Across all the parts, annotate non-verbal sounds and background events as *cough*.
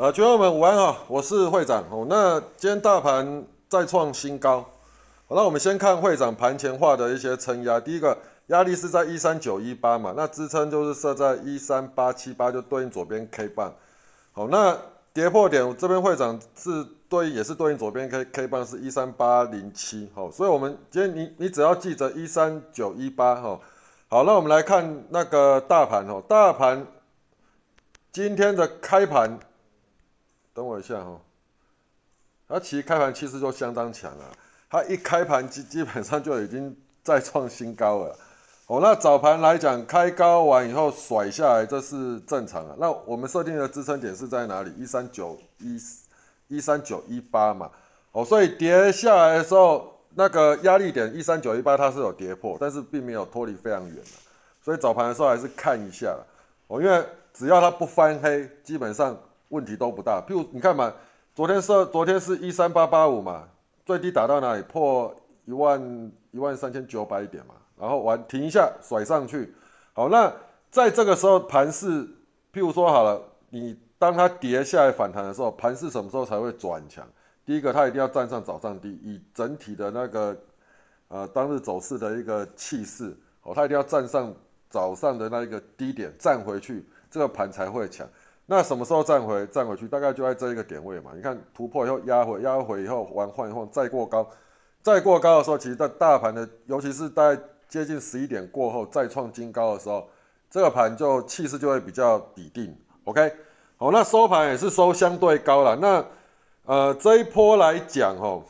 呃，群友们午安啊，我是会长哦。那今天大盘再创新高，好，那我们先看会长盘前画的一些撑压。第一个压力是在一三九一八嘛，那支撑就是设在一三八七八，就对应左边 K 棒。好，那跌破点这边会长是对应也是对应左边 K K 棒是一三八零七。好，所以我们今天你你只要记着一三九一八哈。好，那我们来看那个大盘哦，大盘今天的开盘。等我一下哈，它其实开盘气势就相当强了，它一开盘基基本上就已经再创新高了。哦，那早盘来讲开高完以后甩下来，这是正常的。那我们设定的支撑点是在哪里？一三九一一三九一八嘛。哦，所以跌下来的时候，那个压力点一三九一八它是有跌破，但是并没有脱离非常远所以早盘的时候还是看一下哦，因为只要它不翻黑，基本上。问题都不大，譬如你看嘛，昨天是昨天是一三八八五嘛，最低打到哪里？破一万一万三千九百点嘛，然后完停一下甩上去。好，那在这个时候盘势，譬如说好了，你当它跌下来反弹的时候，盘势什么时候才会转强？第一个，它一定要站上早上低，以整体的那个呃当日走势的一个气势，哦，它一定要站上早上的那一个低点站回去，这个盘才会强。那什么时候站回站回去？大概就在这一个点位嘛。你看突破以后压回，压回以后完换一换，再过高，再过高的时候，其实在大盘的，尤其是在接近十一点过后再创新高的时候，这个盘就气势就会比较底定。OK，好，那收盘也是收相对高了。那呃这一波来讲哦，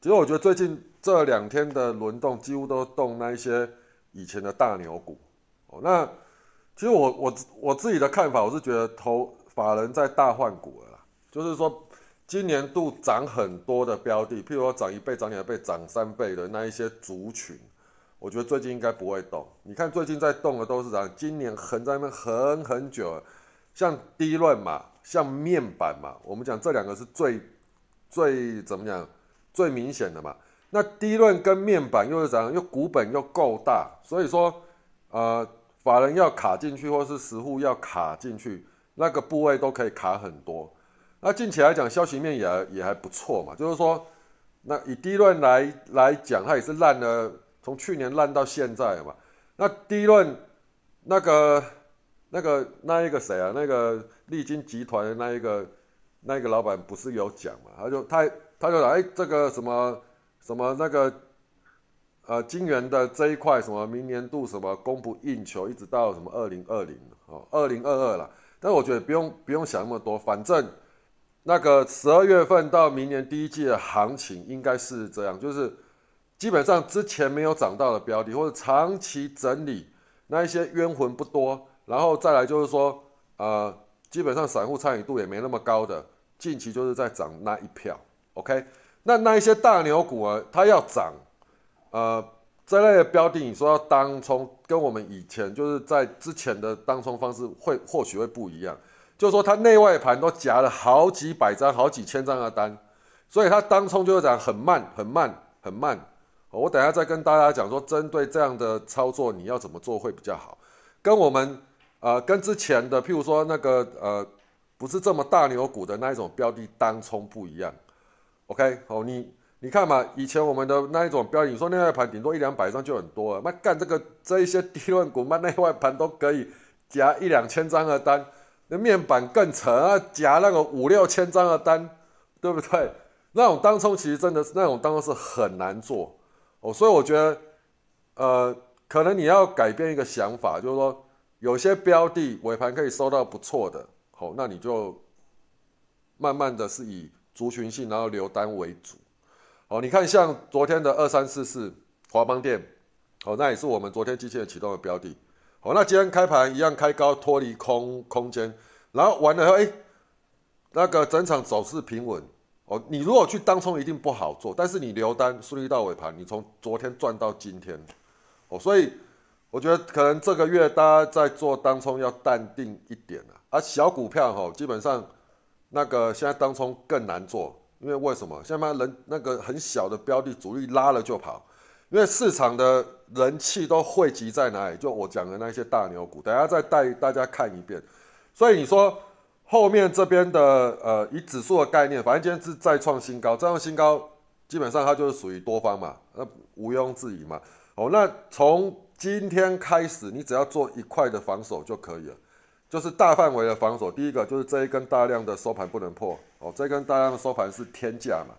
其实我觉得最近这两天的轮动几乎都动那一些以前的大牛股哦，那。其实我我我自己的看法，我是觉得投法人在大换股了啦，就是说今年度涨很多的标的，譬如说涨一倍、涨两倍、涨三倍的那一些族群，我觉得最近应该不会动。你看最近在动的都是涨，今年横在那边横很久了，像低论嘛，像面板嘛，我们讲这两个是最最怎么讲最明显的嘛。那低论跟面板又是怎样？又股本又够大，所以说呃。法人要卡进去，或是实户要卡进去，那个部位都可以卡很多。那近期来讲，消息面也也还不错嘛。就是说，那以低论来来讲，它也是烂了，从去年烂到现在嘛。那低论那个那个那一个谁啊？那个利金集团的那一个那一个老板不是有讲嘛？他就他他就说，哎，这个什么什么那个。呃，金元的这一块，什么明年度什么供不应求，一直到什么二零二零哦，二零二二了。但我觉得不用不用想那么多，反正那个十二月份到明年第一季的行情应该是这样，就是基本上之前没有涨到的标的，或者长期整理那一些冤魂不多，然后再来就是说，呃，基本上散户参与度也没那么高的，近期就是在涨那一票。OK，那那一些大牛股啊，它要涨。呃，这类的标的，你说要当冲，跟我们以前就是在之前的当冲方式会或许会不一样，就是说它内外盘都夹了好几百张、好几千张的单，所以它当冲就是讲很慢、很慢、很慢。我等下再跟大家讲说，针对这样的操作，你要怎么做会比较好，跟我们呃跟之前的，譬如说那个呃不是这么大牛股的那一种标的当冲不一样。OK，好，你。你看嘛，以前我们的那一种标的，你说内外盘顶多一两百张就很多了，那干这个这一些低论股，那内外盘都可以夹一两千张的单，那面板更沉啊，夹那个五六千张的单，对不对？那种当冲其实真的是那种当冲是很难做哦，所以我觉得，呃，可能你要改变一个想法，就是说有些标的尾盘可以收到不错的，好，那你就慢慢的是以族群性然后留单为主。哦，你看像昨天的二三四四华邦电，哦，那也是我们昨天机器人启动的标的。哦，那今天开盘一样开高脱离空空间，然后完了后，哎，那个整场走势平稳。哦，你如果去当冲一定不好做，但是你留单顺利到尾盘，你从昨天赚到今天。哦，所以我觉得可能这个月大家在做当冲要淡定一点了。啊小股票哈，基本上那个现在当冲更难做。因为为什么？现在人那个很小的标的主力拉了就跑，因为市场的人气都汇集在哪里？就我讲的那些大牛股，等下再带大家看一遍。所以你说后面这边的呃以指数的概念，反正今天是再创新高，再创新高基本上它就是属于多方嘛，那毋庸置疑嘛。哦，那从今天开始，你只要做一块的防守就可以了，就是大范围的防守。第一个就是这一根大量的收盘不能破，哦，这根大量的收盘是天价嘛，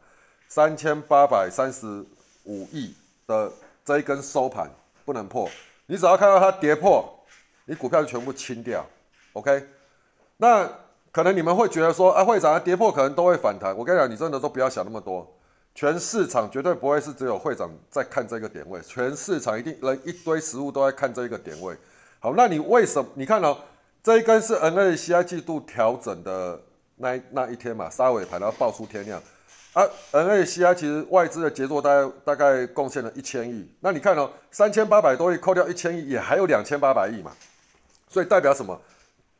三千八百三十五亿的这一根收盘不能破，你只要看到它跌破，你股票就全部清掉，OK？那可能你们会觉得说，啊，会长跌破可能都会反弹，我跟你讲，你真的都不要想那么多。全市场绝对不会是只有会长在看这个点位，全市场一定人一堆实物都在看这个点位。好，那你为什么？你看哦，这一根是 N A C I 季度调整的那那一天嘛，杀尾盘然后爆出天量啊。N A C I 其实外资的杰作大概大概贡献了一千亿，那你看哦，三千八百多亿扣掉一千亿，也还有两千八百亿嘛，所以代表什么？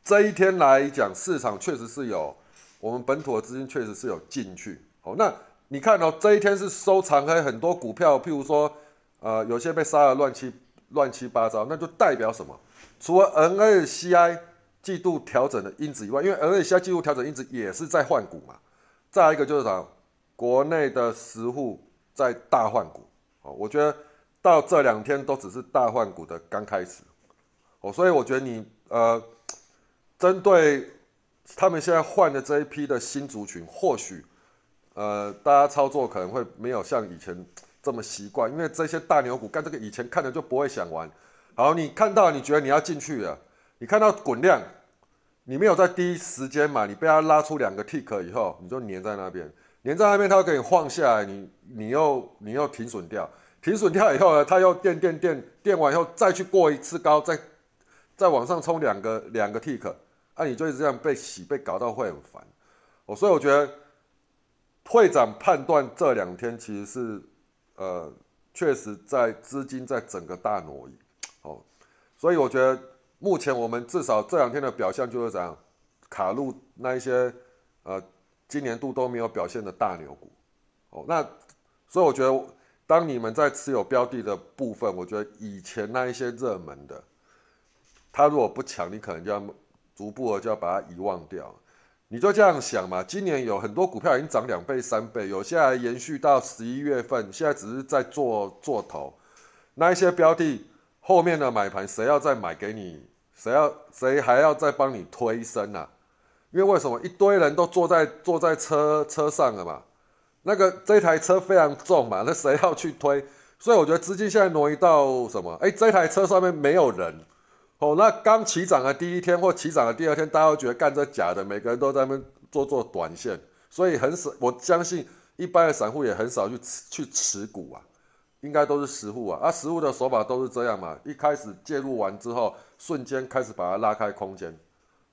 这一天来讲，市场确实是有我们本土的资金确实是有进去。好，那。你看哦，这一天是收藏开很多股票，譬如说，呃，有些被杀的乱七乱七八糟，那就代表什么？除了 N A C I 季度调整的因子以外，因为 N A 现在季度调整因子也是在换股嘛。再一个就是啥，国内的实户在大换股。哦，我觉得到这两天都只是大换股的刚开始。哦，所以我觉得你呃，针对他们现在换的这一批的新族群，或许。呃，大家操作可能会没有像以前这么习惯，因为这些大牛股干这个以前看的就不会想玩。好，你看到你觉得你要进去了，你看到滚量，你没有在第一时间买，你被它拉出两个 tick 以后，你就粘在那边，粘在那边，它给你晃下来，你你又你又停损掉，停损掉以后呢，它又垫垫垫垫完以后再去过一次高，再再往上冲两个两个 tick，啊，你就是这样被洗被搞到会很烦。哦，所以我觉得。会长判断这两天其实是，呃，确实在资金在整个大挪移，哦，所以我觉得目前我们至少这两天的表现就是这样，卡入那一些呃今年度都没有表现的大牛股，哦，那所以我觉得当你们在持有标的的部分，我觉得以前那一些热门的，它如果不强，你可能就要逐步的就要把它遗忘掉。你就这样想嘛，今年有很多股票已经涨两倍、三倍，有些还延续到十一月份，现在只是在做做头。那一些标的后面的买盘，谁要再买给你？谁要谁还要再帮你推升啊？因为为什么一堆人都坐在坐在车车上了嘛？那个这台车非常重嘛，那谁要去推？所以我觉得资金现在挪移到什么？哎，这台车上面没有人。哦，那刚起涨的第一天或起涨的第二天，大家都觉得干这假的，每个人都在那边做做短线，所以很少。我相信一般的散户也很少去去持股啊，应该都是实户啊。啊，实户的手法都是这样嘛，一开始介入完之后，瞬间开始把它拉开空间。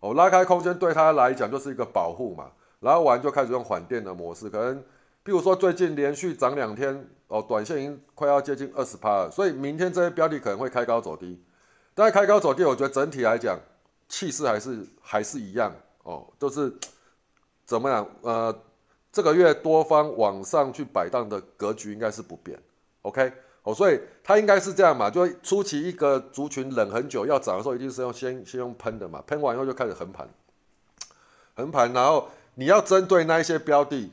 哦，拉开空间对他来讲就是一个保护嘛，然后完就开始用缓电的模式，可能譬如说最近连续涨两天，哦，短线已经快要接近二十趴了，所以明天这些标的可能会开高走低。在开高走低，我觉得整体来讲，气势还是还是一样哦，就是怎么样？呃，这个月多方往上去摆荡的格局应该是不变，OK？哦，所以它应该是这样嘛，就初期一个族群冷很久要涨的时候，一定是用先先用喷的嘛，喷完以后就开始横盘，横盘，然后你要针对那一些标的，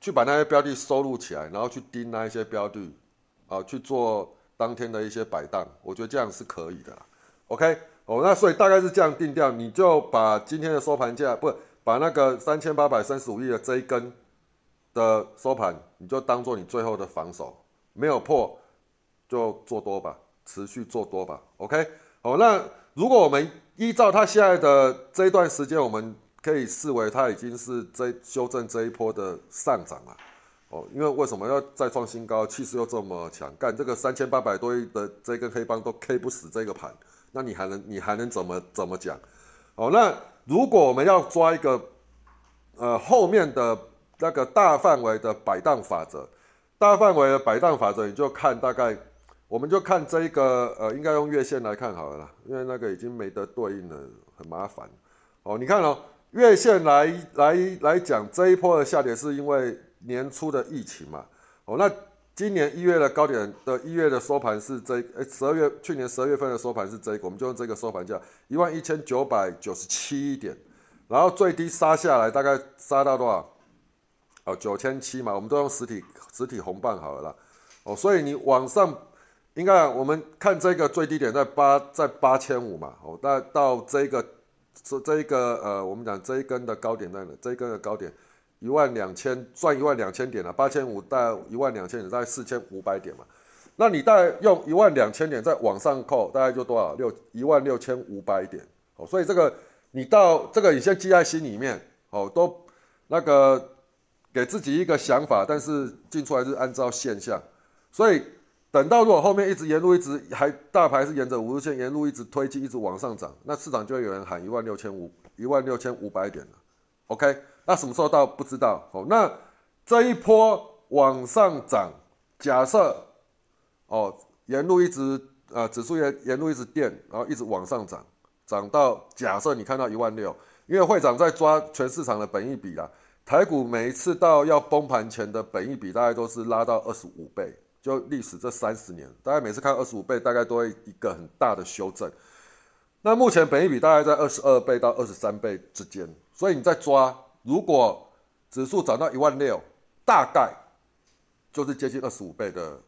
去把那些标的收录起来，然后去盯那一些标的，啊，去做当天的一些摆荡，我觉得这样是可以的。OK，哦，那所以大概是这样定调，你就把今天的收盘价，不把那个三千八百三十五亿的这一根的收盘，你就当做你最后的防守，没有破就做多吧，持续做多吧。OK，哦，那如果我们依照它现在的这一段时间，我们可以视为它已经是这修正这一波的上涨了。哦，因为为什么要再创新高，气势又这么强，干这个三千八百多亿的这根黑帮都 K 不死这个盘。那你还能你还能怎么怎么讲？哦，那如果我们要抓一个呃后面的那个大范围的摆荡法则，大范围的摆荡法则，你就看大概，我们就看这一个呃，应该用月线来看好了啦，因为那个已经没得对应了，很麻烦。哦，你看哦，月线来来来讲，这一波的下跌是因为年初的疫情嘛？哦，那。今年一月的高点的一月的收盘是这，诶，十二月去年十二月份的收盘是这个，我们就用这个收盘价一万一千九百九十七点，然后最低杀下来大概杀到多少？哦，九千七嘛，我们都用实体实体红棒好了啦。哦，所以你往上应该我们看这个最低点在八在八千五嘛。哦，到到这个这这一个呃，我们讲这一根的高点在哪？这一根的高点一万两千，赚一万两千点了。八千五到一万两千点，大概四千五百点嘛。那你大概用一万两千点再往上扣，大概就多少？六一万六千五百点。哦，所以这个你到这个你先记在心里面。哦，都那个给自己一个想法，但是进出来是按照现象。所以等到如果后面一直沿路一直还大牌是沿着五日线沿路一直推进，一直往上涨，那市场就会有人喊一万六千五一万六千五百点了。OK，那什么时候到不知道。哦，那这一波往上涨，假设。哦，沿路一直呃，指数沿沿路一直垫，然后一直往上涨，涨到假设你看到一万六，因为会长在抓全市场的本益比啦。台股每一次到要崩盘前的本益比大概都是拉到二十五倍，就历史这三十年，大概每次看二十五倍，大概都会一个很大的修正。那目前本益比大概在二十二倍到二十三倍之间，所以你在抓，如果指数涨到一万六，大概就是接近二十五倍的。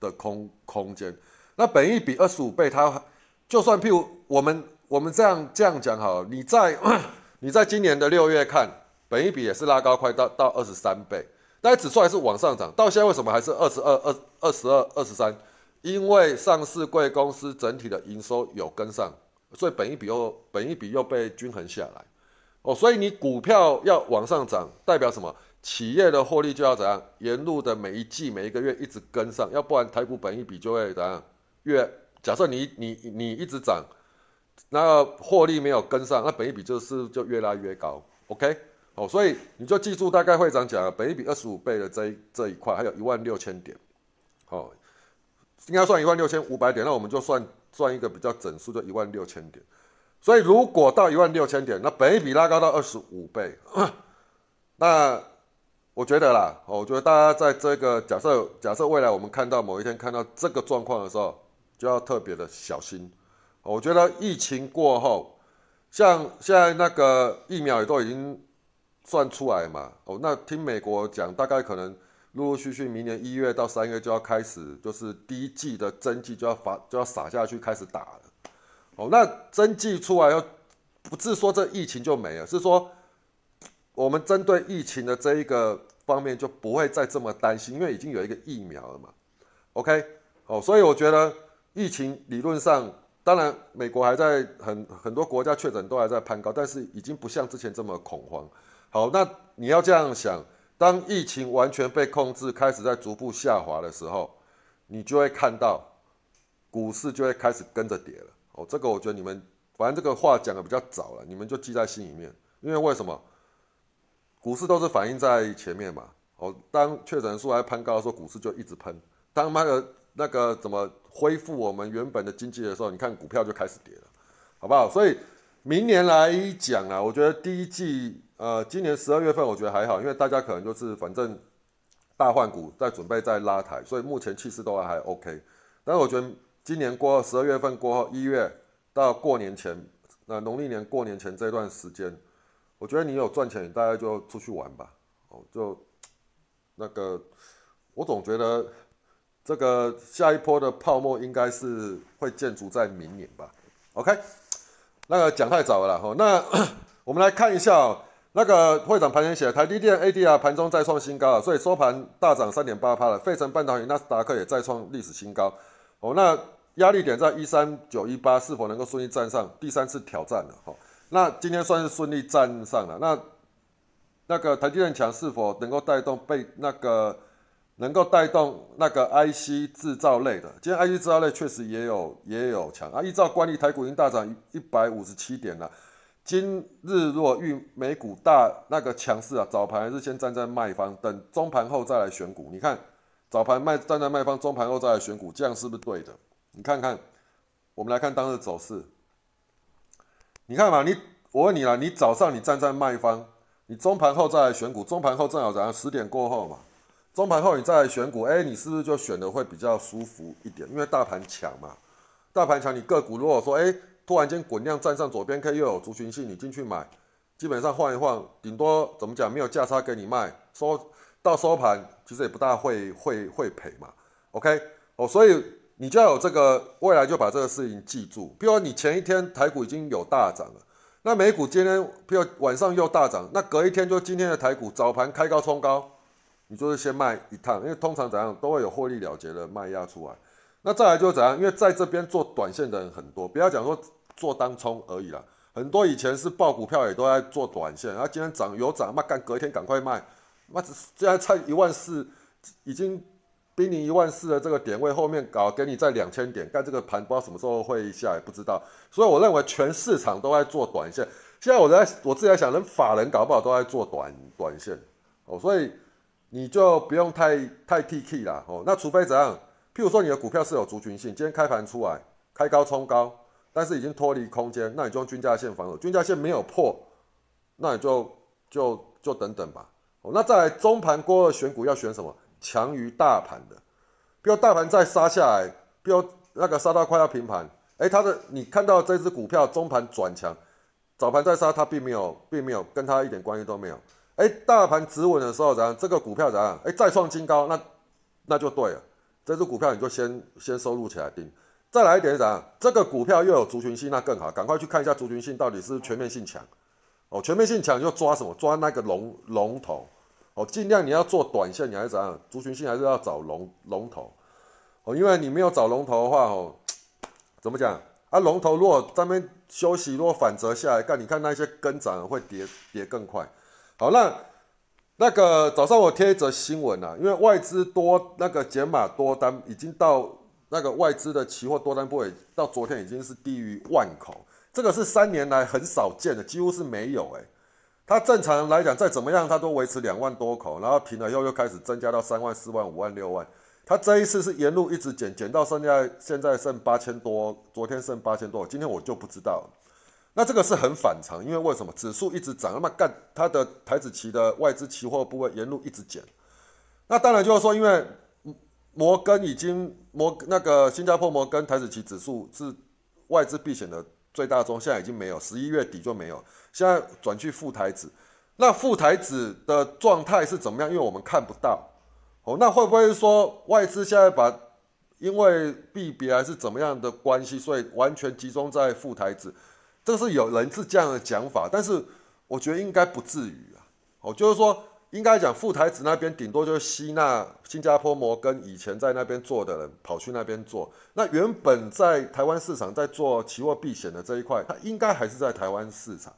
的空空间，那本益比二十五倍，它就算譬如我们我们这样这样讲好，你在 *coughs* 你在今年的六月看，本益比也是拉高快到到二十三倍，但指数还是往上涨，到现在为什么还是二十二二二十二二十三？因为上市贵公司整体的营收有跟上，所以本一比又本一比又被均衡下来，哦，所以你股票要往上涨，代表什么？企业的获利就要怎样？沿路的每一季、每一个月一直跟上，要不然台股本一比就会怎样？越假设你你你一直涨，那获利没有跟上，那本一比就是就越拉越高。OK，哦，所以你就记住大概会长讲，本一比二十五倍的这这一块，还有一万六千点，好，应该算一万六千五百点，那我们就算算一个比较整数，就一万六千点。所以如果到一万六千点，那本一比拉高到二十五倍，那我觉得啦，我觉得大家在这个假设假设未来我们看到某一天看到这个状况的时候，就要特别的小心。我觉得疫情过后，像现在那个疫苗也都已经算出来嘛，哦，那听美国讲，大概可能陆陆续续明年一月到三月就要开始，就是第一季的针剂就要发就要撒下去开始打了。哦，那针剂出来要不是说这疫情就没了，是说我们针对疫情的这一个。方面就不会再这么担心，因为已经有一个疫苗了嘛。OK，哦，所以我觉得疫情理论上，当然美国还在很很多国家确诊都还在攀高，但是已经不像之前这么恐慌。好，那你要这样想，当疫情完全被控制，开始在逐步下滑的时候，你就会看到股市就会开始跟着跌了。哦，这个我觉得你们反正这个话讲的比较早了，你们就记在心里面，因为为什么？股市都是反映在前面嘛，哦，当确诊数还攀高的时候，股市就一直喷；当那个那个怎么恢复我们原本的经济的时候，你看股票就开始跌了，好不好？所以明年来讲啊，我觉得第一季，呃，今年十二月份我觉得还好，因为大家可能就是反正大换股在准备在拉抬，所以目前气势都还 OK。但是我觉得今年过十二月份过后，一月到过年前，那农历年过年前这段时间。我觉得你有赚钱，大家就出去玩吧。哦，就那个，我总觉得这个下一波的泡沫应该是会建筑在明年吧。OK，那个讲太早了哈。那 *coughs* 我们来看一下，那个会长盘前写，台积电 ADR 盘中再创新高了，所以收盘大涨三点八趴了。费城半导体、纳斯达克也再创历史新高。哦，那压力点在一三九一八，是否能够顺利站上第三次挑战了？哈。那今天算是顺利站上了。那那个台积电强是否能够带动被那个能够带动那个 IC 制造类的？今天 IC 制造类确实也有也有强啊。依照惯例，台股已经大涨一百五十七点了。今日若遇美股大那个强势啊，早盘还是先站在卖方，等中盘后再来选股。你看早盘卖站在卖方，中盘后再来选股，这样是不是对的？你看看，我们来看当日走势。你看嘛，你我问你啦，你早上你站在卖方，你中盘后再来选股，中盘后正好怎样？十点过后嘛，中盘后你再来选股，哎，你是不是就选的会比较舒服一点？因为大盘强嘛，大盘强，你个股如果说哎突然间滚量站上左边 K 又有族群性，你进去买，基本上晃一晃，顶多怎么讲，没有价差给你卖，收到收盘其实也不大会会会赔嘛。OK，哦，所以你就要有这个未来就把这个事情记住。比如你前一天台股已经有大涨了，那美股今天比如晚上又大涨，那隔一天就今天的台股早盘开高冲高，你就是先卖一趟，因为通常怎样都会有获利了结的卖压出来。那再来就是怎样，因为在这边做短线的人很多，不要讲说做当冲而已啦。很多以前是报股票也都在做短线，然后今天涨有涨，那干隔一天赶快卖，那现在差一万四，已经濒临一万四的这个点位，后面搞给你在两千点，干这个盘不知道什么时候会下来，不知道。所以我认为全市场都在做短线。现在我在我自己在想，连法人搞不好都在做短短线哦，所以你就不用太太 T K 啦哦。那除非怎样，譬如说你的股票是有族群性，今天开盘出来开高冲高。但是已经脱离空间，那你就用均价线防守，均价线没有破，那你就就就等等吧。那在中盘过二选股要选什么？强于大盘的，比如大盘再杀下来，比如那个杀到快要平盘，哎，它的你看到这只股票中盘转强，早盘再杀，它并没有并没有跟它一点关系都没有。哎，大盘止稳的时候怎样？这个股票怎样？哎，再创新高，那那就对了，这只股票你就先先收入起来定。再来一点是啥？这个股票又有族群性，那更好，赶快去看一下族群性到底是全面性强哦。全面性强就抓什么？抓那个龙龙头哦。尽量你要做短线，你还是怎样？族群性还是要找龙龙头哦。因为你没有找龙头的话哦，怎么讲啊？龙头如果这边休息，如果反折下来，干你看那些跟涨会跌跌更快。好，那那个早上我贴一则新闻啊，因为外资多那个减码多单已经到。那个外资的期货多单部位到昨天已经是低于万口，这个是三年来很少见的，几乎是没有诶。它正常来讲再怎么样，它都维持两万多口，然后平了以后又开始增加到三万、四万、五万、六万。它这一次是沿路一直减，减到剩下现在剩八千多，昨天剩八千多，今天我就不知道。那这个是很反常，因为为什么指数一直涨，那么干它的台子期的外资期货部位沿路一直减，那当然就是说因为。摩根已经摩那个新加坡摩根台子期指数是外资避险的最大宗，现在已经没有，十一月底就没有，现在转去副台子。那副台子的状态是怎么样？因为我们看不到。哦，那会不会说外资现在把因为币别还是怎么样的关系，所以完全集中在副台子？这是有人是这样的讲法，但是我觉得应该不至于啊。哦，就是说。应该讲，副台子那边顶多就是吸纳新加坡摩根以前在那边做的人跑去那边做。那原本在台湾市场在做期货避险的这一块，它应该还是在台湾市场。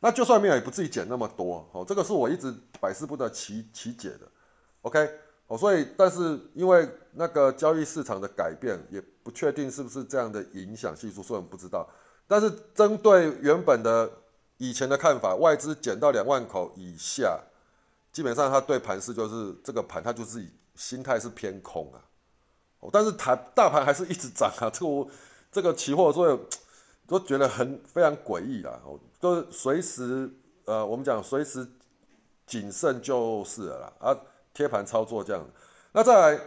那就算没有，也不至于减那么多。哦，这个是我一直百思不得其其解的。OK，哦，所以但是因为那个交易市场的改变，也不确定是不是这样的影响系数，所以我们不知道。但是针对原本的以前的看法，外资减到两万口以下。基本上，他对盘势就是这个盘，他就是以心态是偏空啊。哦，但是台大盘还是一直涨啊。这个我这个期货所以都觉得很非常诡异啦。哦，就是随时呃，我们讲随时谨慎就是了啦。啊，贴盘操作这样。那再来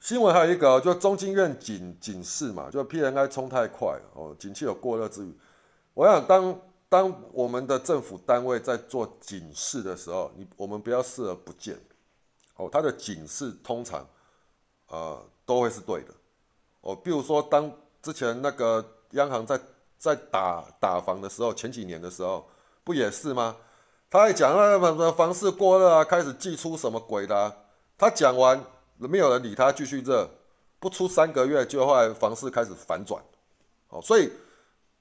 新闻还有一个，就中金院警警示嘛，就 P N I 冲太快哦，景气有过热之余，我想当。当我们的政府单位在做警示的时候，你我们不要视而不见，哦，它的警示通常，呃，都会是对的，哦，比如说当之前那个央行在在打打房的时候，前几年的时候，不也是吗？他还讲那什么房市过热啊，开始祭出什么鬼的，他讲完没有人理他，继续热，不出三个月就后来房市开始反转，哦，所以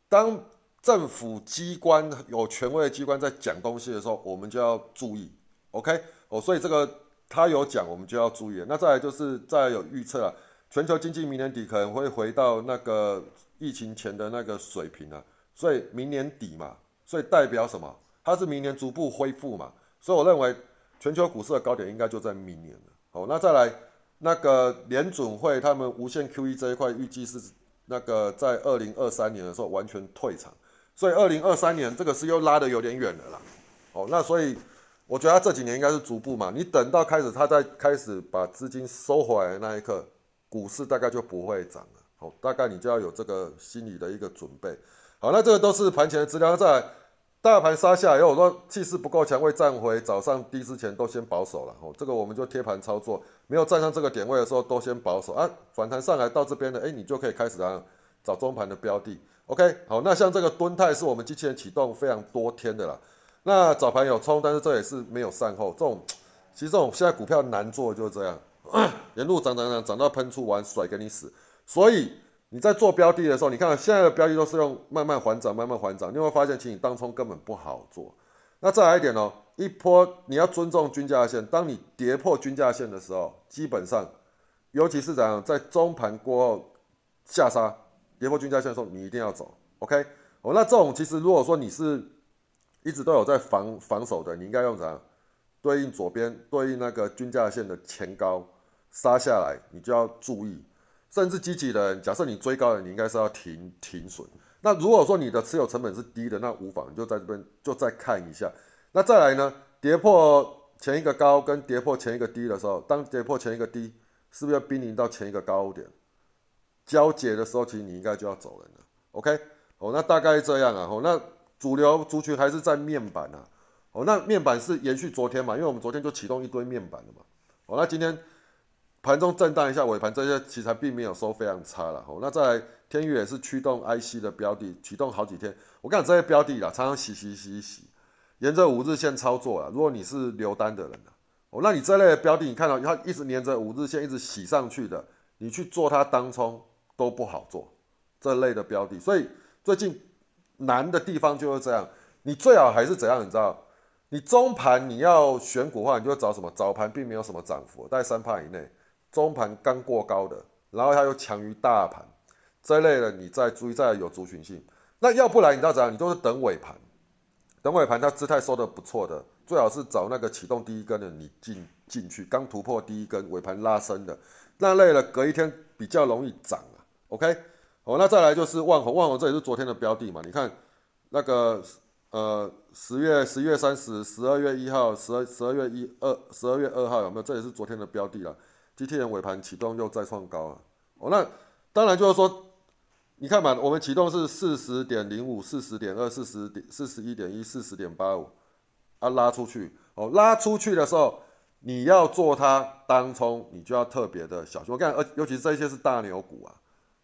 当。政府机关有权威的机关在讲东西的时候，我们就要注意，OK？哦，所以这个他有讲，我们就要注意。那再来就是再有预测啊，全球经济明年底可能会回到那个疫情前的那个水平啊，所以明年底嘛，所以代表什么？它是明年逐步恢复嘛，所以我认为全球股市的高点应该就在明年了。好，那再来那个联准会他们无限 QE 这一块预计是那个在二零二三年的时候完全退场。所以二零二三年这个是又拉的有点远了啦，哦，那所以我觉得他这几年应该是逐步嘛，你等到开始他在开始把资金收回来的那一刻，股市大概就不会涨了，好，大概你就要有这个心理的一个准备。好，那这个都是盘前的资料。再大盘杀下来以后，我说气势不够强，会站回早上低之前都先保守了哦。这个我们就贴盘操作，没有站上这个点位的时候都先保守啊。反弹上来到这边的，哎，你就可以开始啊找中盘的标的。OK，好，那像这个蹲泰是我们机器人启动非常多天的啦。那早盘有冲，但是这也是没有善后。这种其实这种现在股票难做就是这样，*clears throat* 沿路涨涨涨涨到喷出完甩给你死。所以你在做标的的时候，你看现在的标的都是用慢慢缓涨，慢慢缓涨，你会发现其实你当冲根本不好做。那再来一点哦，一波你要尊重均价线，当你跌破均价线的时候，基本上，尤其是怎样在中盘过后下杀跌破均价线的时候，你一定要走。OK，哦，那这种其实如果说你是一直都有在防防守的，你应该用啥？对应左边，对应那个均价线的前高杀下来，你就要注意。甚至积极的人，假设你追高了，你应该是要停停损。那如果说你的持有成本是低的，那无妨，你就在这边就再看一下。那再来呢？跌破前一个高跟跌破前一个低的时候，当跌破前一个低，是不是要濒临到前一个高点交接的时候，其实你应该就要走人了。OK，哦，那大概这样啊。哦，那。主流族群还是在面板啊，哦，那面板是延续昨天嘛，因为我们昨天就启动一堆面板了嘛，哦，那今天盘中震荡一下尾盘，这些题材并没有收非常差了，哦，那在天宇也是驱动 IC 的标的，启动好几天，我讲这些标的啦，常常洗洗洗洗，沿着五日线操作啊，如果你是留单的人啊，哦，那你这类的标的，你看到它一直沿着五日线一直洗上去的，你去做它当冲都不好做，这类的标的，所以最近。难的地方就是这样，你最好还是怎样？你知道，你中盘你要选股的话，你就找什么？早盘并没有什么涨幅，在三帕以内，中盘刚过高的，然后它又强于大盘，这类的你再注意，再有族群性。那要不然你知道怎样？你就是等尾盘，等尾盘它姿态收的不错的，最好是找那个启动第一根的你进进去，刚突破第一根尾盘拉升的那类的，隔一天比较容易涨啊。OK。好，那再来就是万宏，万宏这也是昨天的标的嘛？你看那个呃十月十月三十、十二月一号、十二十二月一二、十二月二号有没有？这也是昨天的标的了。G T N 尾盘启动又再创高啊！哦，那当然就是说，你看嘛，我们启动是四十点零五、四十点二、四十点四十一点一、四十点八五啊，拉出去哦，拉出去的时候你要做它当冲，你就要特别的小心。我看，呃，尤其是这些是大牛股啊。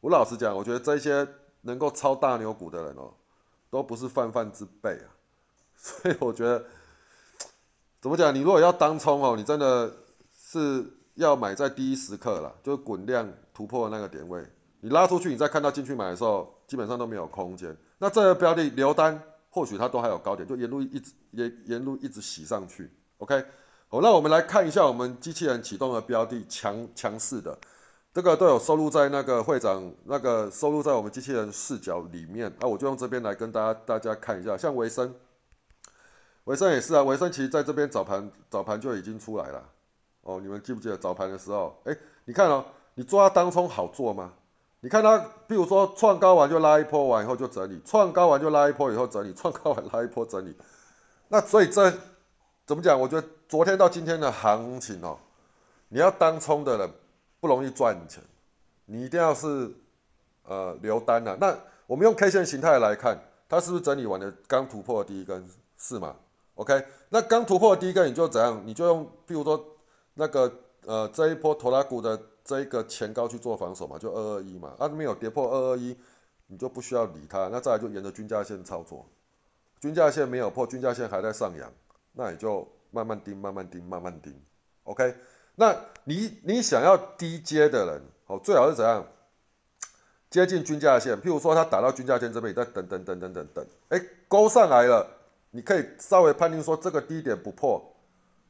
我老实讲，我觉得这些能够抄大牛股的人哦，都不是泛泛之辈啊。*laughs* 所以我觉得，怎么讲？你如果要当冲哦，你真的是要买在第一时刻了，就是滚量突破那个点位，你拉出去，你再看到进去买的时候，基本上都没有空间。那这个标的留单，或许它都还有高点，就沿路一直沿沿路一直洗上去。OK，好，那我们来看一下我们机器人启动的标的强强势的。这个都有收录在那个会长那个收录在我们机器人视角里面啊，我就用这边来跟大家大家看一下，像维生，维生也是啊，维生其实在这边早盘早盘就已经出来了哦，你们记不记得早盘的时候？哎，你看哦，你抓当冲好做吗？你看它，比如说创高完就拉一波，完以后就整理，创高完就拉一波以后整理，创高完拉一波整理，那所以这怎么讲？我觉得昨天到今天的行情哦，你要当冲的人。不容易赚钱，你一定要是呃留单的。那我们用 K 线形态来看，它是不是整理完的刚突破的第一根是吗？OK，那刚突破的第一根你就怎样？你就用，比如说那个呃这一波拖拉股的这一个前高去做防守嘛，就二二一嘛。啊没有跌破二二一，你就不需要理它。那再来就沿着均价线操作，均价线没有破，均价线还在上扬，那你就慢慢盯，慢慢盯，慢慢盯。OK。那你你想要低阶的人，哦，最好是怎样接近均价线？譬如说，他打到均价线这边，你再等等等等等等，哎，勾上来了，你可以稍微判定说这个低点不破，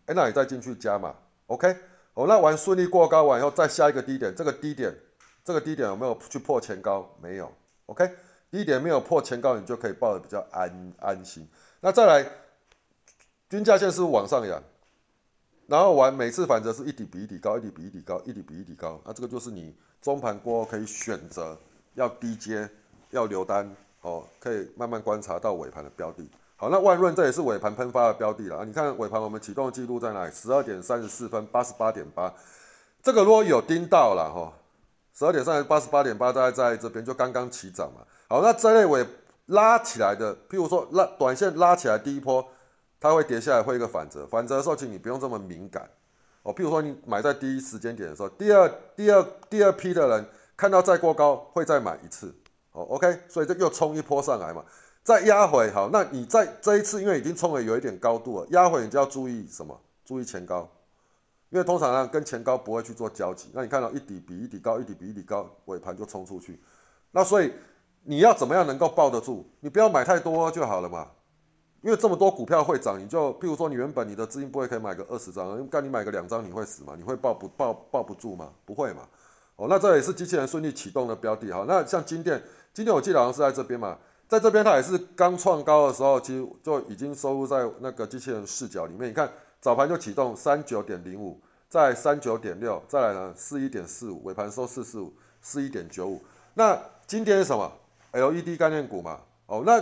哎，那你再进去加嘛，OK？哦，那完顺利过高完以后，再下一个低点，这个低点，这个低点有没有去破前高？没有，OK？低点没有破前高，你就可以抱的比较安安心。那再来，均价线是往上扬。然后玩每次反折是一底比一底高，一底比一底高，一底比一底高。那这个就是你中盘过后可以选择要低接，要留单哦，可以慢慢观察到尾盘的标的。好，那万润这也是尾盘喷发的标的了啊！你看尾盘我们启动记录在哪里？十二点三十四分，八十八点八。这个如果有盯到了哈，十二点三十八十八点八大概在这边就刚刚起涨嘛。好，那这类尾拉起来的，譬如说拉短线拉起来第一波，它会跌下来，会一个反折，反折的时候，请你不用这么敏感哦。譬如说你买在第一时间点的时候，第二第二第二批的人看到再过高会再买一次哦。OK，所以这又冲一波上来嘛，再压回好，那你在这一次因为已经冲了有一点高度了，压回你就要注意什么？注意前高，因为通常呢跟前高不会去做交集。那你看到一底比一底高，一底比一底高，尾盘就冲出去，那所以。你要怎么样能够抱得住？你不要买太多就好了嘛。因为这么多股票会涨，你就譬如说你原本你的资金不会可以买个二十张，干你买个两张你会死吗？你会抱不抱抱不住吗？不会嘛。哦，那这也是机器人顺利启动的标的哈。那像金店，今天我记得好像是在这边嘛，在这边它也是刚创高的时候，其实就已经收入在那个机器人视角里面。你看早盘就启动三九点零五，在三九点六，再来呢四一点四五，尾盘收四四五四一点九五。那今天是什么？LED 概念股嘛，哦，那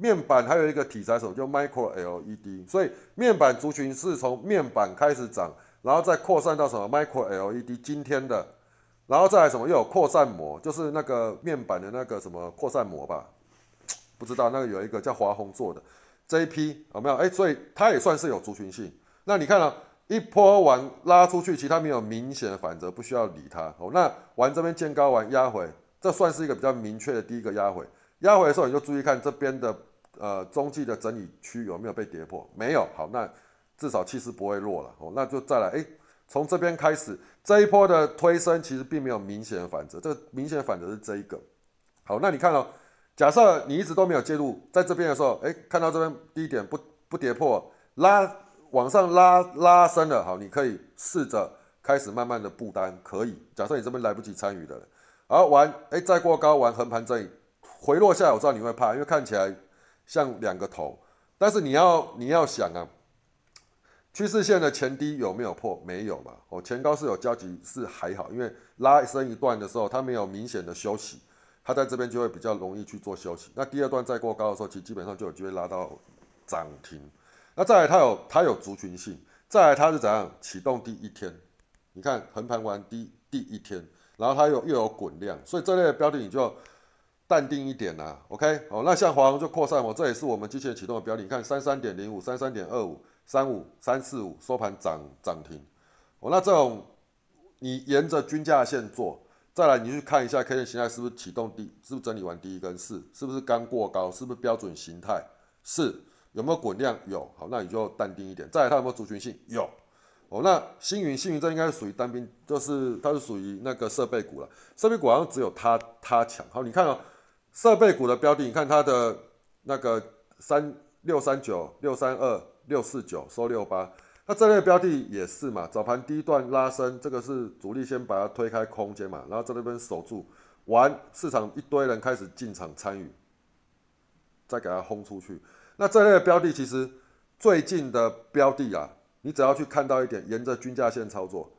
面板还有一个题材什么，叫 Micro LED，所以面板族群是从面板开始涨，然后再扩散到什么 Micro LED 今天的，然后再来什么又有扩散膜，就是那个面板的那个什么扩散膜吧，不知道那个有一个叫华虹做的这一批有没有？哎，所以它也算是有族群性。那你看了一波完拉出去，其他没有明显的反折，不需要理它。哦，那完这边见高完压回。这算是一个比较明确的第一个压回，压回的时候你就注意看这边的呃中继的整理区有没有被跌破，没有，好，那至少气势不会弱了。哦，那就再来，哎，从这边开始这一波的推升其实并没有明显的反折，这个明显反折是这一个，好，那你看哦，假设你一直都没有介入，在这边的时候，哎，看到这边低点不不跌破，拉往上拉拉升了，好，你可以试着开始慢慢的布单，可以，假设你这边来不及参与的。好玩，哎，再过高玩横盘整理，回落下来，我知道你会怕，因为看起来像两个头。但是你要你要想啊，趋势线的前低有没有破？没有嘛。哦，前高是有交集，是还好，因为拉升一段的时候，它没有明显的休息，它在这边就会比较容易去做休息。那第二段再过高的时候，其实基本上就有机会拉到涨停。那再来，它有它有族群性，再来它是怎样启动第一天？你看横盘完第第一天。然后它又又有滚量，所以这类的标的你就淡定一点啦。OK，哦，那像华虹就扩散哦，这也是我们机器人启动的标的。你看三三点零五、三三点二五、三五、三四五收盘涨涨停。哦，那这种你沿着均价线做，再来你去看一下 K 线形态是不是启动第，是不是整理完第一根？四，是不是刚过高？是不是标准形态？是，有没有滚量？有。好，那你就淡定一点。再来它有没有族群性？有。哦，那星云，星云这应该是属于单兵，就是它是属于那个设备股了。设备股好像只有它它强。好，你看哦，设备股的标的，你看它的那个三六三九、六三二、六四九收六八，那这类标的也是嘛。早盘第一段拉升，这个是主力先把它推开空间嘛，然后在那边守住，完市场一堆人开始进场参与，再给它轰出去。那这类标的其实最近的标的啊。你只要去看到一点，沿着均价线操作，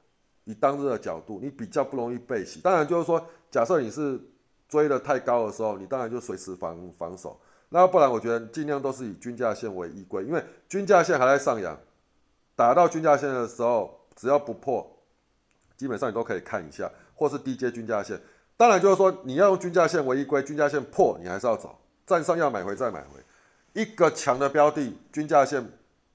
以当日的角度，你比较不容易被洗。当然就是说，假设你是追的太高的时候，你当然就随时防防守。那不然，我觉得尽量都是以均价线为依归，因为均价线还在上扬，打到均价线的时候，只要不破，基本上你都可以看一下，或是低阶均价线。当然就是说，你要用均价线为依归，均价线破你还是要走，站上要买回再买回。一个强的标的，均价线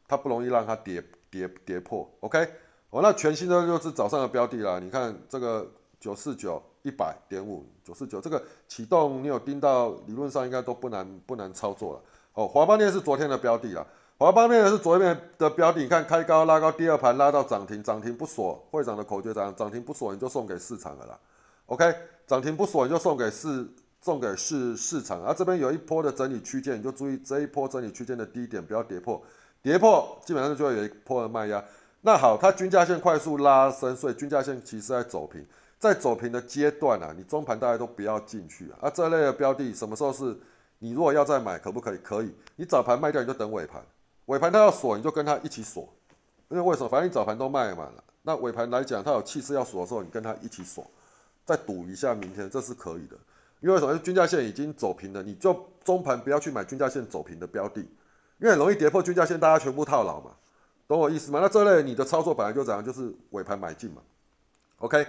它不容易让它跌。跌跌破，OK，哦，那全新的就是早上的标的啦。你看这个九四九一百点五九四九，这个启动你有盯到，理论上应该都不难不难操作了。哦，华邦电是昨天的标的啦，华邦电是昨天的标的。你看开高拉高，第二盘拉到涨停，涨停不锁，会长的口诀涨涨停不锁，你就送给市场了啦。OK，涨停不锁你就送给市送给市市场。啊，这边有一波的整理区间，你就注意这一波整理区间的低点不要跌破。跌破基本上就会有一波的卖压。那好，它均价线快速拉升，所以均价线其实在走平，在走平的阶段啊，你中盘大家都不要进去啊。啊，这类的标的什么时候是你如果要再买，可不可以？可以。你早盘卖掉，你就等尾盘，尾盘它要锁，你就跟它一起锁。因为为什么？反正你早盘都卖满了，那尾盘来讲，它有气势要锁的时候，你跟它一起锁，再赌一下明天，这是可以的。因为什么？均价线已经走平了，你就中盘不要去买均价线走平的标的。因为很容易跌破均价线，大家全部套牢嘛，懂我意思吗？那这类你的操作本来就怎样，就是尾盘买进嘛。OK，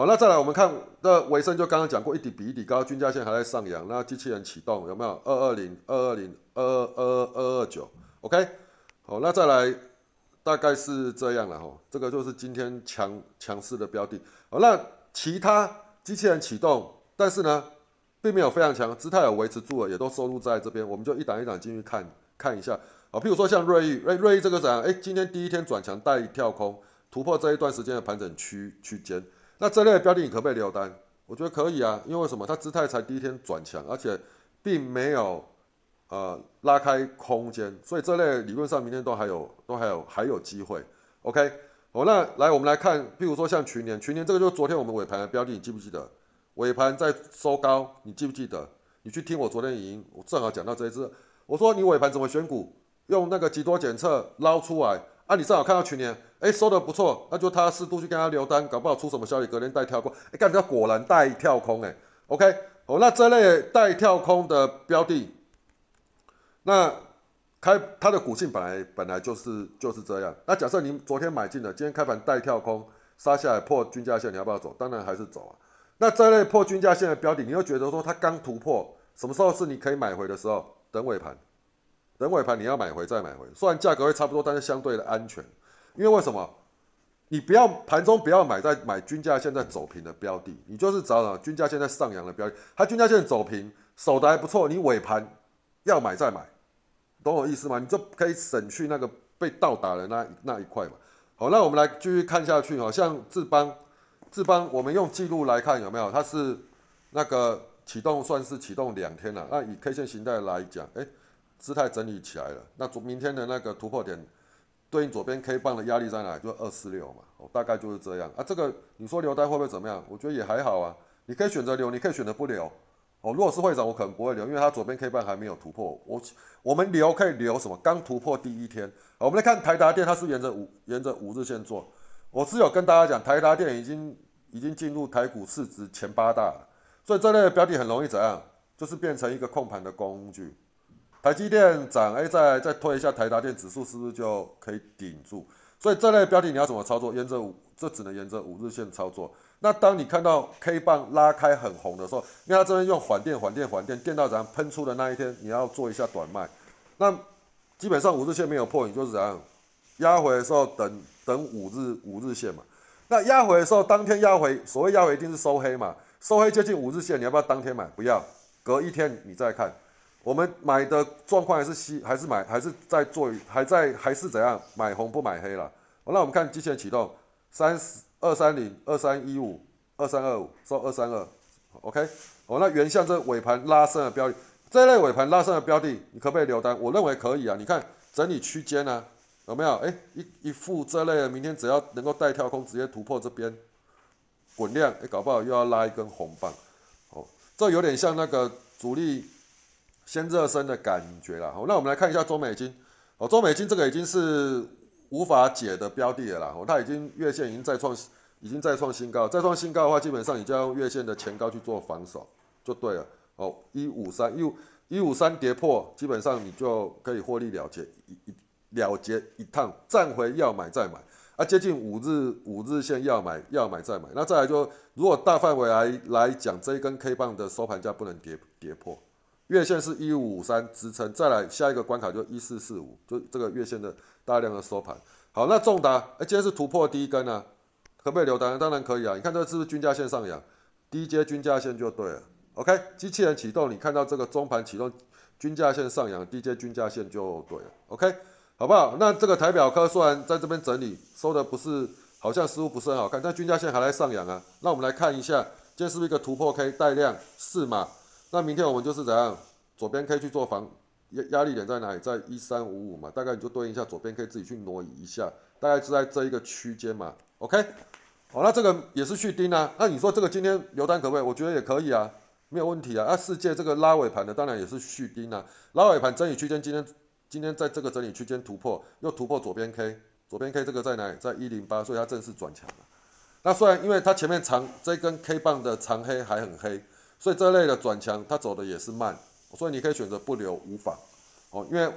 好，那再来我们看的尾声，就刚刚讲过，一底比一底高，均价线还在上扬，那机器人启动有没有？二二零、二二零、二二二二二九，OK。好，那再来大概是这样了哈，这个就是今天强强势的标的。好，那其他机器人启动，但是呢，并没有非常强，姿态有维持住了，也都收录在这边，我们就一档一档进去看看一下。啊，譬如说像瑞昱，瑞瑞昱这个怎样？哎，今天第一天转强带跳空，突破这一段时间的盘整区区间。那这类的标的你可不可以留单？我觉得可以啊，因为什么？它姿态才第一天转强，而且并没有呃拉开空间，所以这类理论上明天都还有都还有还有机会。OK，好，那来我们来看，譬如说像群年，群年这个就是昨天我们尾盘的标的，你记不记得？尾盘在收高，你记不记得？你去听我昨天语音，我正好讲到这一支，我说你尾盘怎么选股？用那个极多检测捞出来。啊，你正好看到去年，哎，收的不错，那就他适度去跟他留单，搞不好出什么消息，隔天带跳空，哎，干这果然带跳空，哎，OK，哦，那这类带跳空的标的，那开它的股性本来本来就是就是这样。那假设你昨天买进了，今天开盘带跳空杀下来破均价线，你要不要走？当然还是走啊。那这类破均价线的标的，你又觉得说它刚突破，什么时候是你可以买回的时候？等尾盘。等尾盘你要买回再买回，虽然价格会差不多，但是相对的安全。因为为什么？你不要盘中不要买在买均价线在走平的标的，你就是找找均价线在上扬的标的。它均价线走平，守的还不错，你尾盘要买再买，懂我意思吗？你就可以省去那个被倒打的那那一块嘛。好，那我们来继续看下去好像智邦，智邦我们用记录来看有没有？它是那个启动算是启动两天了，那以 K 线形态来讲，哎。姿态整理起来了，那明天的那个突破点，对应左边 K 棒的压力在哪？就二四六嘛，哦，大概就是这样啊。这个你说留单会不会怎么样？我觉得也还好啊。你可以选择留，你可以选择不留。哦，如果是会长，我可能不会留，因为他左边 K 棒还没有突破。我我们留可以留什么？刚突破第一天。我们来看台达电，它是沿着五沿着五日线做。我是有跟大家讲，台达电已经已经进入台股市值前八大了，所以这类的标的很容易怎样？就是变成一个控盘的工具。台积电涨，哎，再再推一下台达电指数，是不是就可以顶住？所以这类标的你要怎么操作？沿着五，这只能沿着五日线操作。那当你看到 K 棒拉开很红的时候，因为它这边用缓电、缓电、缓电，电到怎样喷出的那一天，你要做一下短卖。那基本上五日线没有破，你就是怎样压回的时候等等五日五日线嘛。那压回的时候，当天压回，所谓压回一定是收黑嘛？收黑接近五日线，你要不要当天买？不要，隔一天你再看。我们买的状况还是吸，还是买，还是在做，还在还是怎样买红不买黑了。那我们看机器人启动，三十二三零二三一五二三二五收二三二，OK。哦，那原像这尾盘拉升的标的，这类尾盘拉升的标的，你可不可以留单？我认为可以啊。你看整理区间呢，有没有？哎，一一副这类的，明天只要能够带跳空，直接突破这边滚量，哎，搞不好又要拉一根红棒。哦，这有点像那个主力。先热身的感觉了，好，那我们来看一下中美金，哦，中美金这个已经是无法解的标的了啦，哦，它已经月线已经再创，已经再创新高，再创新高的话，基本上你就要用月线的前高去做防守，就对了，哦，一五三一五一五三跌破，基本上你就可以获利了结一一了结一趟，站回要买再买，啊，接近五日五日线要买要买再买，那再来就如果大范围来来讲，这一根 K 棒的收盘价不能跌跌破。月线是一五五三支撑，再来下一个关卡就一四四五，就这个月线的大量的收盘。好，那重达，哎，今天是突破第一根啊，可不可以留单？当然可以啊。你看这是不是均价线上扬？低阶均价线就对了。OK，机器人启动，你看到这个中盘启动，均价线上扬，低阶均价线就对了。OK，好不好？那这个台表科虽然在这边整理，收的不是，好像似乎不是很好看，但均价线还在上扬啊。那我们来看一下，今天是不是一个突破 K 带量四码？那明天我们就是怎样？左边可以去做防压压力点在哪里？在一三五五嘛，大概你就对应一下，左边可以自己去挪移一下，大概是在这一个区间嘛。OK，好，那这个也是续盯啊。那你说这个今天留单可不可以？我觉得也可以啊，没有问题啊。那世界这个拉尾盘的当然也是续盯啊，拉尾盘整理区间，今天今天在这个整理区间突破，又突破左边 K，左边 K 这个在哪里？在一零八，所以它正式转强了。那虽然因为它前面长这根 K 棒的长黑还很黑。所以这类的转强，它走的也是慢，所以你可以选择不留无妨，哦，因为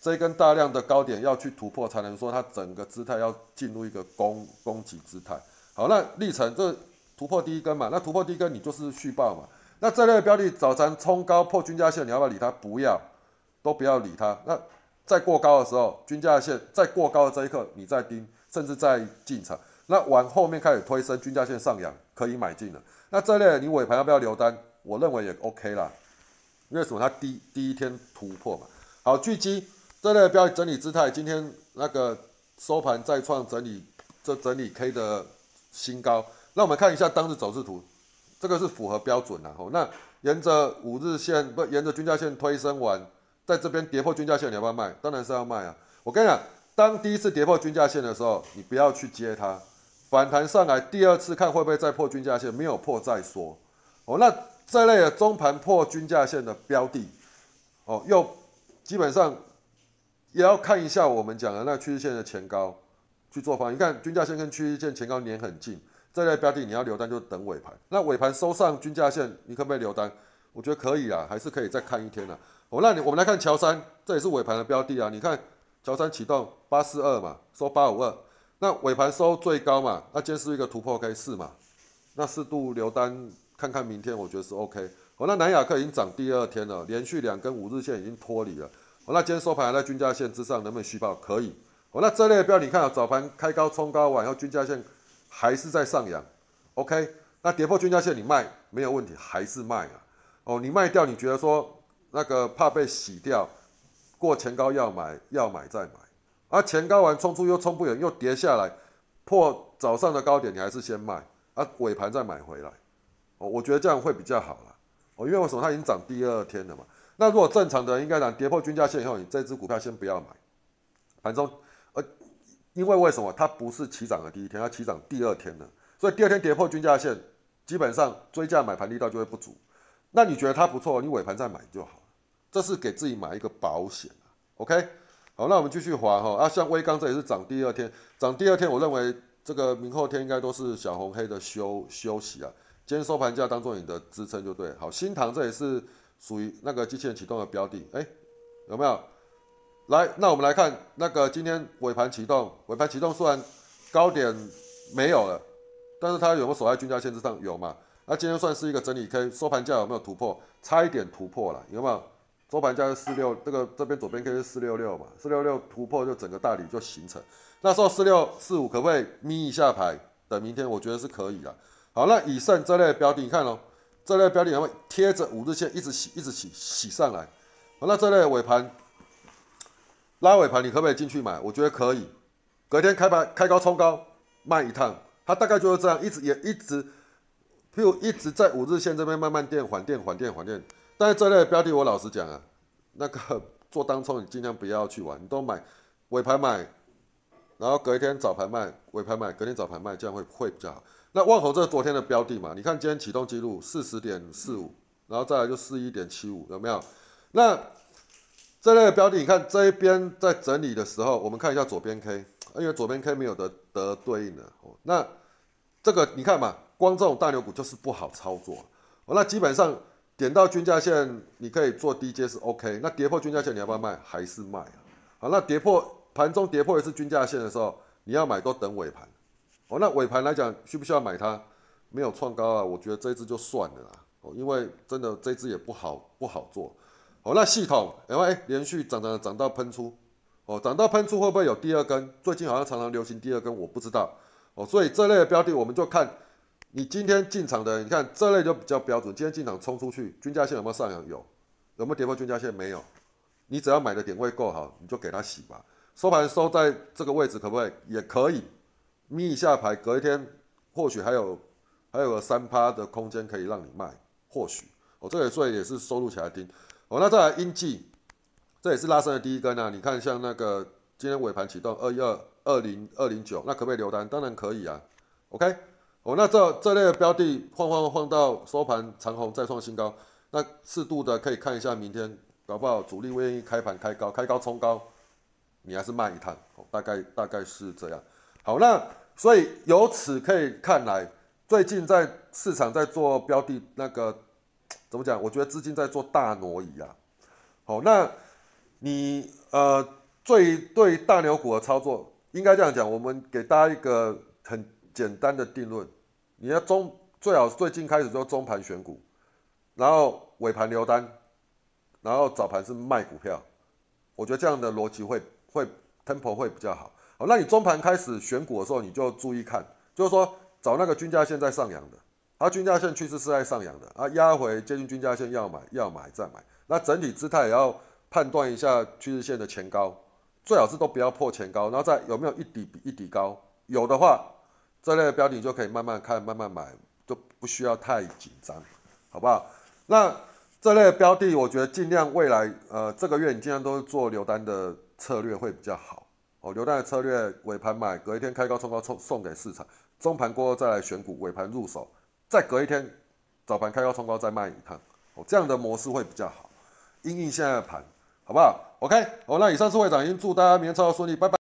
这一根大量的高点要去突破，才能说它整个姿态要进入一个攻攻击姿态。好，那历程这突破第一根嘛，那突破第一根你就是续报嘛。那这类的标的早盘冲高破均价线，你要不要理它？不要，都不要理它。那在过高的时候，均价线在过高的这一刻，你再盯，甚至在进场。那往后面开始推升，均价线上扬，可以买进了。那这类你尾盘要不要留单？我认为也 OK 啦，因为什么？它第第一天突破嘛。好，巨基这类标的整理姿态，今天那个收盘再创整理这整理 K 的新高。那我们看一下当日走势图。这个是符合标准的吼，那沿着五日线不沿着均价线推升完，在这边跌破均价线，你要不要卖？当然是要卖啊！我跟你讲，当第一次跌破均价线的时候，你不要去接它，反弹上来，第二次看会不会再破均价线，没有破再说。哦，那这类的中盘破均价线的标的，哦，又基本上也要看一下我们讲的那趋势线的前高去做方。你看均价线跟趋势线前高粘很近。这类标的你要留单就等尾盘，那尾盘收上均价线，你可不可以留单？我觉得可以啊，还是可以再看一天啊。我那你我们来看乔山，这也是尾盘的标的啊。你看乔山启动八四二嘛，收八五二，那尾盘收最高嘛，那今天是一个突破 K 四嘛，那适度留单看看明天，我觉得是 OK。好，那南亚克已经涨第二天了，连续两根五日线已经脱离了。好，那今天收盘还在均价线之上，能不能续报？可以。好，那这类标你看早盘开高冲高完后均价线。还是在上扬，OK，那跌破均价线你卖没有问题，还是卖啊？哦，你卖掉，你觉得说那个怕被洗掉，过前高要买，要买再买，啊，前高完冲出又冲不远，又跌下来，破早上的高点，你还是先卖，啊，尾盘再买回来，哦，我觉得这样会比较好了，哦，因为为什么它已经涨第二天了嘛？那如果正常的人应该讲跌破均价线以后，你这只股票先不要买，盘中。因为为什么它不是起涨的第一天，它起涨第二天了，所以第二天跌破均价线，基本上追价买盘力道就会不足。那你觉得它不错，你尾盘再买就好了，这是给自己买一个保险 OK，好，那我们继续滑哈啊，像微钢这也是涨第二天，涨第二天，我认为这个明后天应该都是小红黑的休休息啊。今天收盘价当做你的支撑就对。好，新塘这也是属于那个机器人启动的标的，哎，有没有？来，那我们来看那个今天尾盘启动，尾盘启动虽然高点没有了，但是它有没有守在均价线之上？有嘛？那今天算是一个整理 K，收盘价有没有突破？差一点突破了，有没有？收盘价是四六，这个这边左边 K 是四六六嘛？四六六突破就整个大理就形成。那时候四六四五可不可以眯一下牌？等明天我觉得是可以的。好，那以上这类标的，你看哦，这类标的有没有贴着五日线一直洗，一直洗洗上来？好，那这类尾盘。拉尾盘，你可不可以进去买？我觉得可以。隔天开盘开高冲高卖一趟，它大概就是这样，一直也一直，譬如一直在五日线这边慢慢垫缓垫缓垫缓垫。但是这类标的，我老实讲啊，那个 *laughs* 做当冲你尽量不要去玩，你都买尾盘买，然后隔一天早盘卖，尾盘买，隔天早盘卖，这样会会比较好。那万宏这是昨天的标的嘛？你看今天启动记录四十点四五，然后再来就四一点七五，有没有？那。这类的标的，你看这一边在整理的时候，我们看一下左边 K，因为左边 K 没有得得对应的哦。那这个你看嘛，光这种大牛股就是不好操作哦。那基本上点到均价线，你可以做低阶是 OK。那跌破均价线，你要不要卖？还是卖啊？好，那跌破盘中跌破一次均价线的时候，你要买都等尾盘哦。那尾盘来讲，需不需要买它？没有创高啊，我觉得这一只就算了啦哦，因为真的这只也不好不好做。哦，那系统，因为连续涨涨涨到喷出，哦，涨到喷出会不会有第二根？最近好像常常流行第二根，我不知道。哦，所以这类的标的，我们就看你今天进场的，你看这类就比较标准。今天进场冲出去，均价线有没有上扬？有，有没有跌破均价线？没有。你只要买的点位够好，你就给它洗吧。收盘收在这个位置，可不可以？也可以，眯一下牌，隔一天或许还有还有个三趴的空间可以让你卖，或许。哦，这个所以也是收入起来听。哦，那再来阴记，这也是拉升的第一根啊！你看，像那个今天尾盘启动二一二二零二零九，那可不可以留单？当然可以啊。OK，哦，那这这类的标的晃晃晃到收盘长红再创新高，那适度的可以看一下明天搞不好主力愿意开盘开高，开高冲高，你还是卖一趟，大概大概是这样。好，那所以由此可以看来，最近在市场在做标的那个。怎么讲？我觉得资金在做大挪移啊。好，那你呃，最对大牛股的操作，应该这样讲。我们给大家一个很简单的定论：你要中最好最近开始做中盘选股，然后尾盘留单，然后早盘是卖股票。我觉得这样的逻辑会会 tempo 会比较好。好，那你中盘开始选股的时候，你就注意看，就是说找那个均价线在上扬的，它均价线趋势是在上扬的啊，压回接近均价线要买要买再买。那整体姿态也要判断一下趋势线的前高，最好是都不要破前高，然后再有没有一底比一底高，有的话，这类的标的就可以慢慢看慢慢买，就不需要太紧张，好不好？那这类的标的，我觉得尽量未来呃这个月你尽量都做留单的策略会比较好哦，留蛋的策略尾盘买，隔一天开高冲高送送给市场，中盘过后再来选股，尾盘入手，再隔一天早盘开高冲高再卖一趟，哦这样的模式会比较好。应应现在的盘，好不好？OK，好，那以上是会长，已经祝大家明天操作顺利，拜拜。